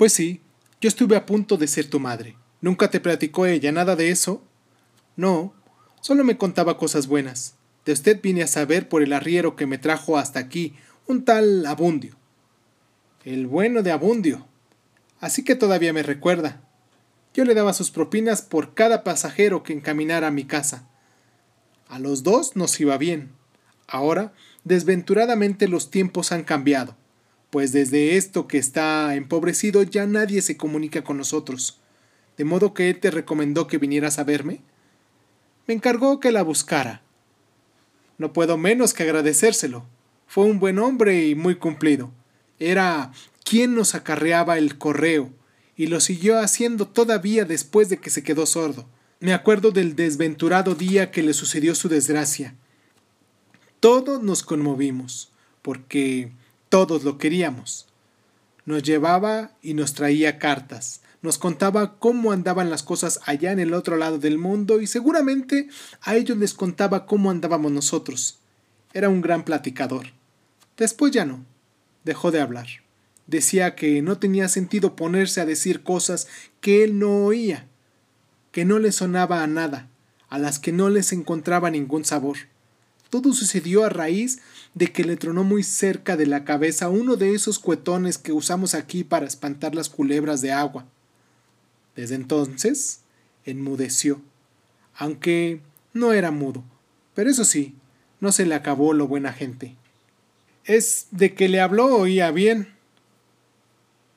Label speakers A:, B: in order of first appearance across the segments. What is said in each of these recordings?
A: Pues sí, yo estuve a punto de ser tu madre. ¿Nunca te platicó ella nada de eso? No, solo me contaba cosas buenas. De usted vine a saber por el arriero que me trajo hasta aquí, un tal Abundio. El bueno de Abundio. Así que todavía me recuerda. Yo le daba sus propinas por cada pasajero que encaminara a mi casa. A los dos nos iba bien. Ahora, desventuradamente los tiempos han cambiado, pues desde esto que está empobrecido ya nadie se comunica con nosotros. De modo que él te recomendó que vinieras a verme. Me encargó que la buscara. No puedo menos que agradecérselo. Fue un buen hombre y muy cumplido. Era quien nos acarreaba el correo, y lo siguió haciendo todavía después de que se quedó sordo. Me acuerdo del desventurado día que le sucedió su desgracia. Todos nos conmovimos, porque todos lo queríamos. Nos llevaba y nos traía cartas, nos contaba cómo andaban las cosas allá en el otro lado del mundo y seguramente a ellos les contaba cómo andábamos nosotros. Era un gran platicador. Después ya no. Dejó de hablar. Decía que no tenía sentido ponerse a decir cosas que él no oía, que no le sonaba a nada, a las que no les encontraba ningún sabor. Todo sucedió a raíz de que le tronó muy cerca de la cabeza uno de esos cuetones que usamos aquí para espantar las culebras de agua. Desde entonces enmudeció, aunque no era mudo, pero eso sí, no se le acabó lo buena gente. Es de que le habló oía bien,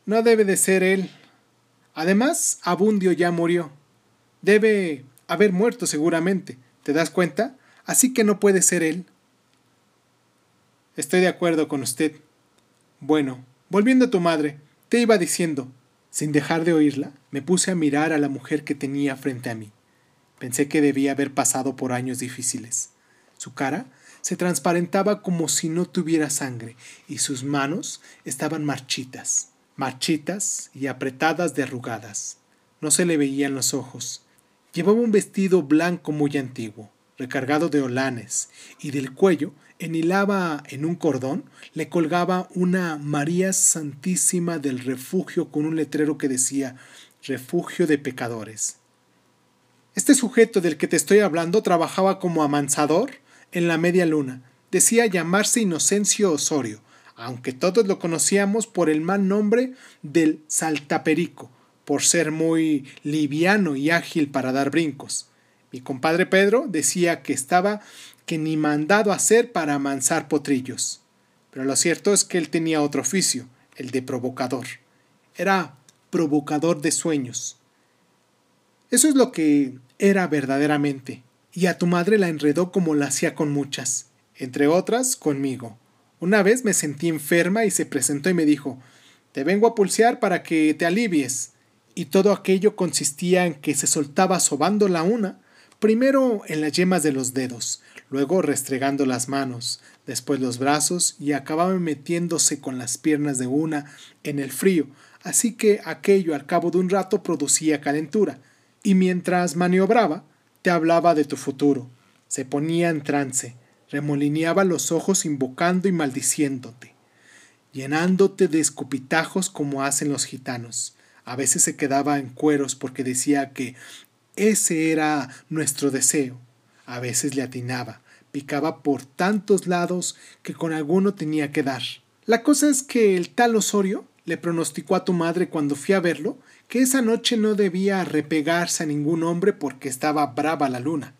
A: no debe de ser él. Además, Abundio ya murió. Debe haber muerto seguramente. ¿Te das cuenta? Así que no puede ser él. Estoy de acuerdo con usted. Bueno, volviendo a tu madre, te iba diciendo. Sin dejar de oírla, me puse a mirar a la mujer que tenía frente a mí. Pensé que debía haber pasado por años difíciles. Su cara se transparentaba como si no tuviera sangre y sus manos estaban marchitas marchitas y apretadas de arrugadas. No se le veían los ojos. Llevaba un vestido blanco muy antiguo, recargado de olanes, y del cuello enhilaba en un cordón, le colgaba una María Santísima del Refugio con un letrero que decía Refugio de Pecadores. Este sujeto del que te estoy hablando trabajaba como amansador en la media luna. Decía llamarse Inocencio Osorio, aunque todos lo conocíamos por el mal nombre del saltaperico, por ser muy liviano y ágil para dar brincos. Mi compadre Pedro decía que estaba que ni mandado a hacer para amansar potrillos. Pero lo cierto es que él tenía otro oficio, el de provocador. Era provocador de sueños. Eso es lo que era verdaderamente, y a tu madre la enredó como la hacía con muchas, entre otras conmigo. Una vez me sentí enferma y se presentó y me dijo Te vengo a pulsear para que te alivies. Y todo aquello consistía en que se soltaba sobando la una, primero en las yemas de los dedos, luego restregando las manos, después los brazos y acababa metiéndose con las piernas de una en el frío, así que aquello al cabo de un rato producía calentura, y mientras maniobraba, te hablaba de tu futuro, se ponía en trance, remolineaba los ojos invocando y maldiciéndote, llenándote de escupitajos como hacen los gitanos. A veces se quedaba en cueros porque decía que ese era nuestro deseo. A veces le atinaba, picaba por tantos lados que con alguno tenía que dar. La cosa es que el tal Osorio le pronosticó a tu madre cuando fui a verlo que esa noche no debía repegarse a ningún hombre porque estaba brava la luna.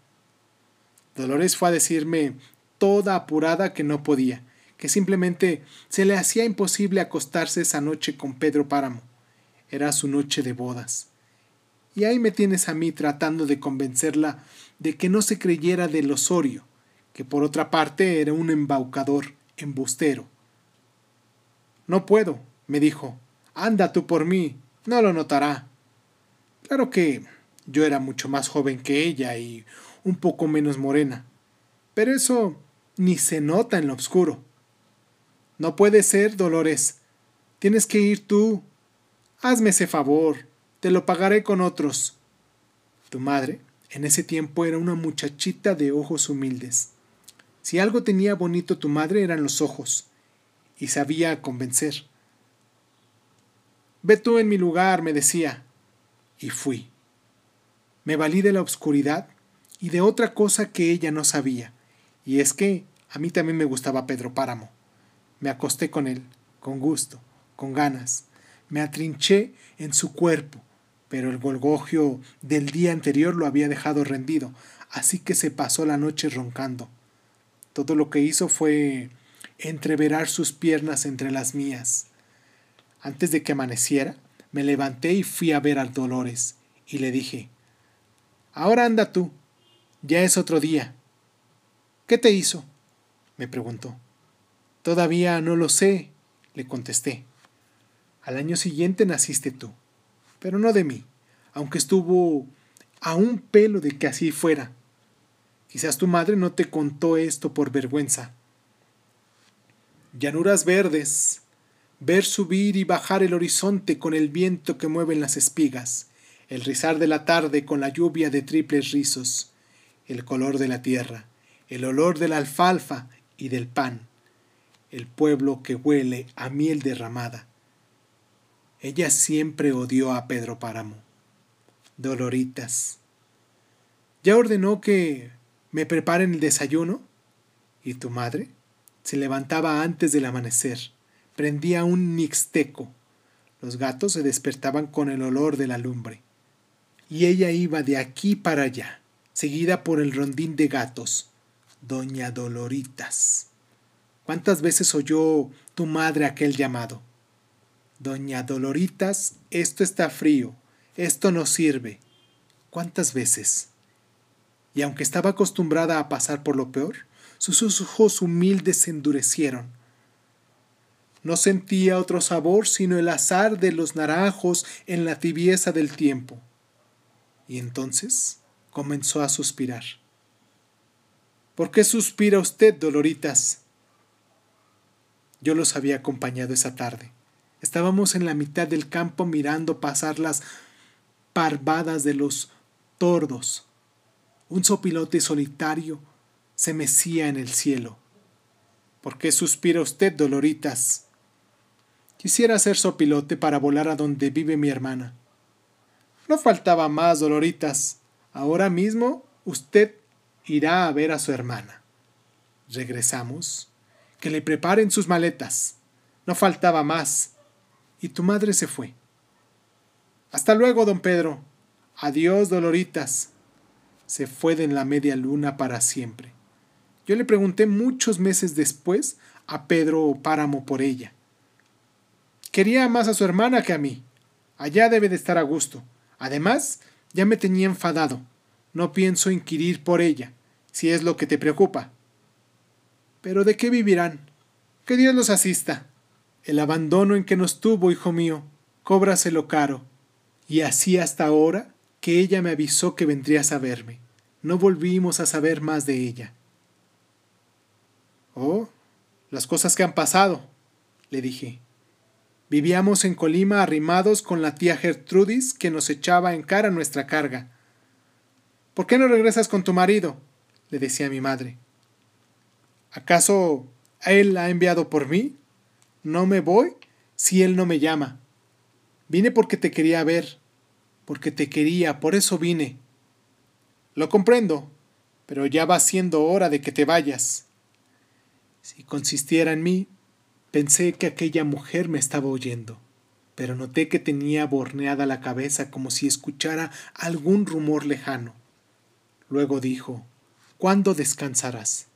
A: Dolores fue a decirme toda apurada que no podía, que simplemente se le hacía imposible acostarse esa noche con Pedro Páramo. Era su noche de bodas. Y ahí me tienes a mí tratando de convencerla de que no se creyera del Osorio, que por otra parte era un embaucador, embustero. No puedo, me dijo. Anda tú por mí, no lo notará. Claro que yo era mucho más joven que ella y un poco menos morena. Pero eso ni se nota en lo oscuro. No puede ser, Dolores. Tienes que ir tú. Hazme ese favor. Te lo pagaré con otros. Tu madre, en ese tiempo, era una muchachita de ojos humildes. Si algo tenía bonito tu madre eran los ojos, y sabía convencer. Ve tú en mi lugar, me decía. Y fui. Me valí de la oscuridad y de otra cosa que ella no sabía, y es que a mí también me gustaba Pedro Páramo. Me acosté con él, con gusto, con ganas. Me atrinché en su cuerpo, pero el golgogio del día anterior lo había dejado rendido, así que se pasó la noche roncando. Todo lo que hizo fue entreverar sus piernas entre las mías. Antes de que amaneciera, me levanté y fui a ver al Dolores, y le dije, Ahora anda tú, ya es otro día. ¿Qué te hizo? me preguntó. Todavía no lo sé, le contesté. Al año siguiente naciste tú pero no de mí, aunque estuvo a un pelo de que así fuera. Quizás tu madre no te contó esto por vergüenza. Llanuras verdes, ver subir y bajar el horizonte con el viento que mueven las espigas, el rizar de la tarde con la lluvia de triples rizos, el color de la tierra, el olor de la alfalfa y del pan, el pueblo que huele a miel derramada, ella siempre odió a Pedro Páramo. Doloritas. ¿Ya ordenó que me preparen el desayuno? ¿Y tu madre? Se levantaba antes del amanecer, prendía un mixteco. Los gatos se despertaban con el olor de la lumbre. Y ella iba de aquí para allá, seguida por el rondín de gatos. Doña Doloritas. ¿Cuántas veces oyó tu madre aquel llamado? Doña Doloritas, esto está frío, esto no sirve. ¿Cuántas veces? Y aunque estaba acostumbrada a pasar por lo peor, sus ojos humildes se endurecieron. No sentía otro sabor sino el azar de los naranjos en la tibieza del tiempo. Y entonces comenzó a suspirar. ¿Por qué suspira usted, Doloritas? Yo los había acompañado esa tarde. Estábamos en la mitad del campo mirando pasar las parvadas de los tordos. Un sopilote solitario se mecía en el cielo. ¿Por qué suspira usted, Doloritas? Quisiera ser sopilote para volar a donde vive mi hermana. No faltaba más, Doloritas. Ahora mismo usted irá a ver a su hermana. Regresamos. Que le preparen sus maletas. No faltaba más y tu madre se fue. Hasta luego, don Pedro. Adiós, Doloritas. Se fue de la media luna para siempre. Yo le pregunté muchos meses después a Pedro Páramo por ella. Quería más a su hermana que a mí. Allá debe de estar a gusto. Además, ya me tenía enfadado. No pienso inquirir por ella, si es lo que te preocupa. Pero ¿de qué vivirán? Que Dios los asista. El abandono en que nos tuvo, hijo mío, cóbraselo caro. Y así hasta ahora que ella me avisó que vendrías a verme. No volvimos a saber más de ella. Oh, las cosas que han pasado, le dije. Vivíamos en Colima arrimados con la tía Gertrudis que nos echaba en cara nuestra carga. ¿Por qué no regresas con tu marido? le decía mi madre. ¿Acaso él ha enviado por mí? No me voy si él no me llama. Vine porque te quería ver, porque te quería, por eso vine. Lo comprendo, pero ya va siendo hora de que te vayas. Si consistiera en mí, pensé que aquella mujer me estaba oyendo, pero noté que tenía borneada la cabeza como si escuchara algún rumor lejano. Luego dijo, ¿Cuándo descansarás?